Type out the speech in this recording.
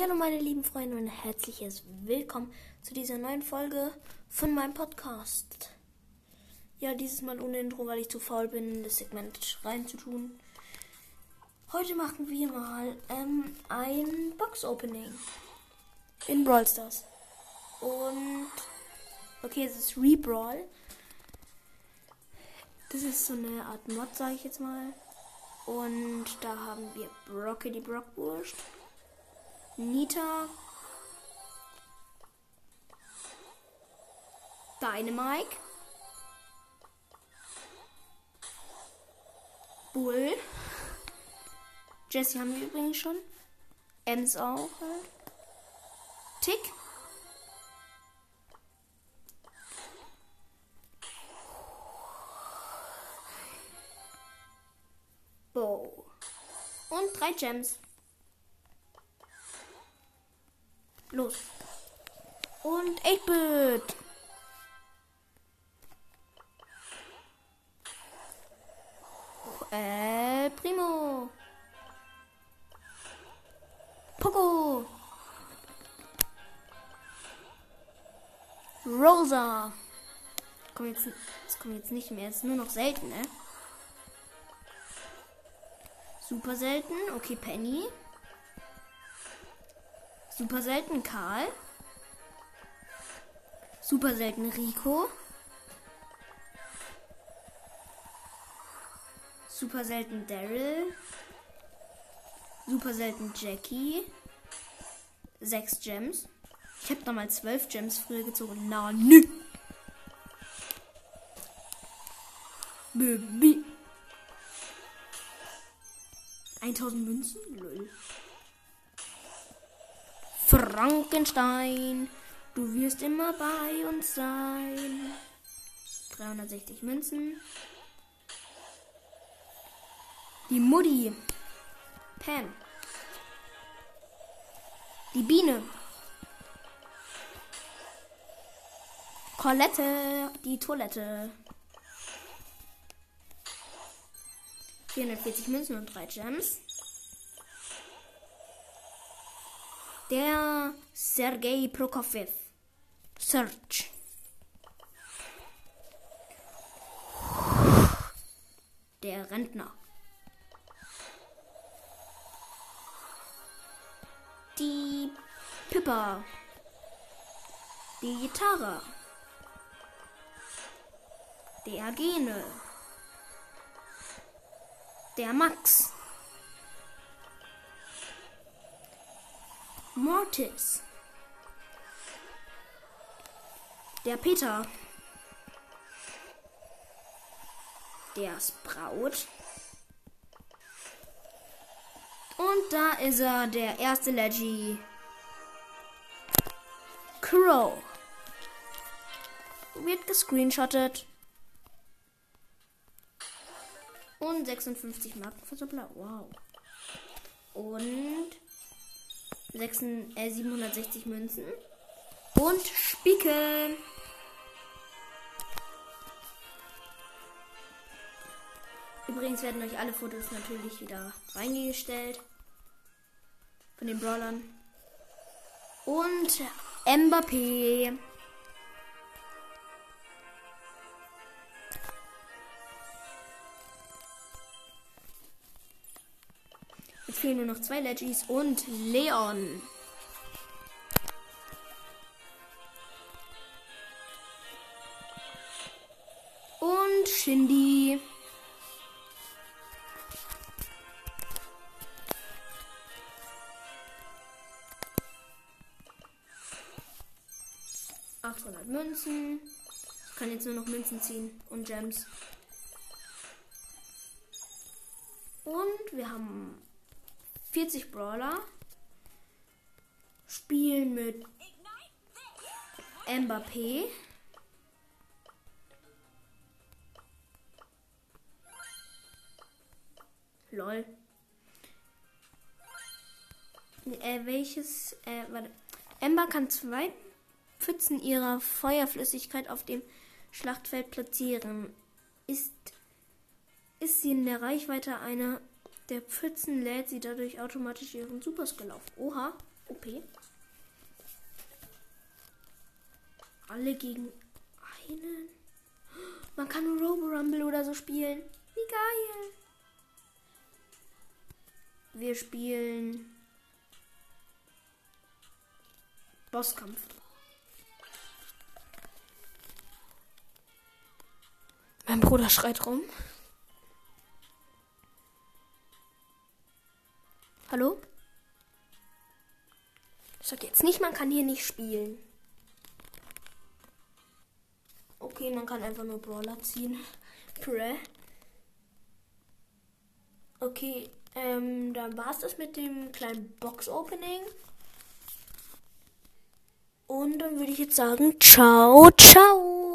Hallo meine lieben Freunde und herzliches Willkommen zu dieser neuen Folge von meinem Podcast. Ja, dieses Mal ohne Intro, weil ich zu faul bin, das Segment reinzutun. Heute machen wir mal ähm, ein Box-Opening in Brawl Stars. Und okay, es ist Rebrawl. Das ist so eine Art Mod, sage ich jetzt mal. Und da haben wir Brocky die Brockwurst. Nita. Dynamike. Bull. Jesse haben wir übrigens schon. Ems auch halt. Tick. Bow. Und drei Gems. Los. Und 8-Bit. Äh, Primo. Poco. Rosa. Komm jetzt, das kommt jetzt nicht mehr. Es ist nur noch selten, ne? Super selten. Okay, Penny. Super selten Karl. Super selten Rico. Super selten Daryl. Super selten Jackie. Sechs Gems. Ich habe damals zwölf Gems früher gezogen. Na, nü. Baby. 1000 Münzen? Lol. Frankenstein, du wirst immer bei uns sein. 360 Münzen. Die Mutti. Pam. Die Biene. Colette. Die Toilette. 440 Münzen und 3 Gems. Der Sergei Prokofiev. Search. Der Rentner. Die Pippa. Die Gitarre. Der Gene. Der Max. Mortis. Der Peter. Der Sprout. Und da ist er, der erste Leggy. Crow. Wird gescreenshottet. Und 56 Marken für Suppler. Wow. Und 6, äh, 760 Münzen. Und Spieken. Übrigens werden euch alle Fotos natürlich wieder reingestellt. Von den Brawlern. Und Mbappé. Fehlen nur noch zwei Legis und Leon. Und Shindy. Achthundert Münzen. Ich kann jetzt nur noch Münzen ziehen und Gems. Und wir haben 40 Brawler. Spielen mit Mbappé. Lol. Äh, welches? Äh, warte. Ember kann zwei Pfützen ihrer Feuerflüssigkeit auf dem Schlachtfeld platzieren. Ist, ist sie in der Reichweite einer Der Pfützen lädt sie dadurch automatisch ihren Superskill auf. Oha, OP. Alle gegen einen. Man kann nur Robo Rumble oder so spielen. Wie geil. Wir spielen Bosskampf. Mein Bruder schreit rum. Hallo? Ich sag jetzt nicht, man kann hier nicht spielen. Okay, man kann einfach nur Brawler ziehen. Prä. Okay, ähm, dann war es das mit dem kleinen Box-Opening. Und dann würde ich jetzt sagen, ciao, ciao.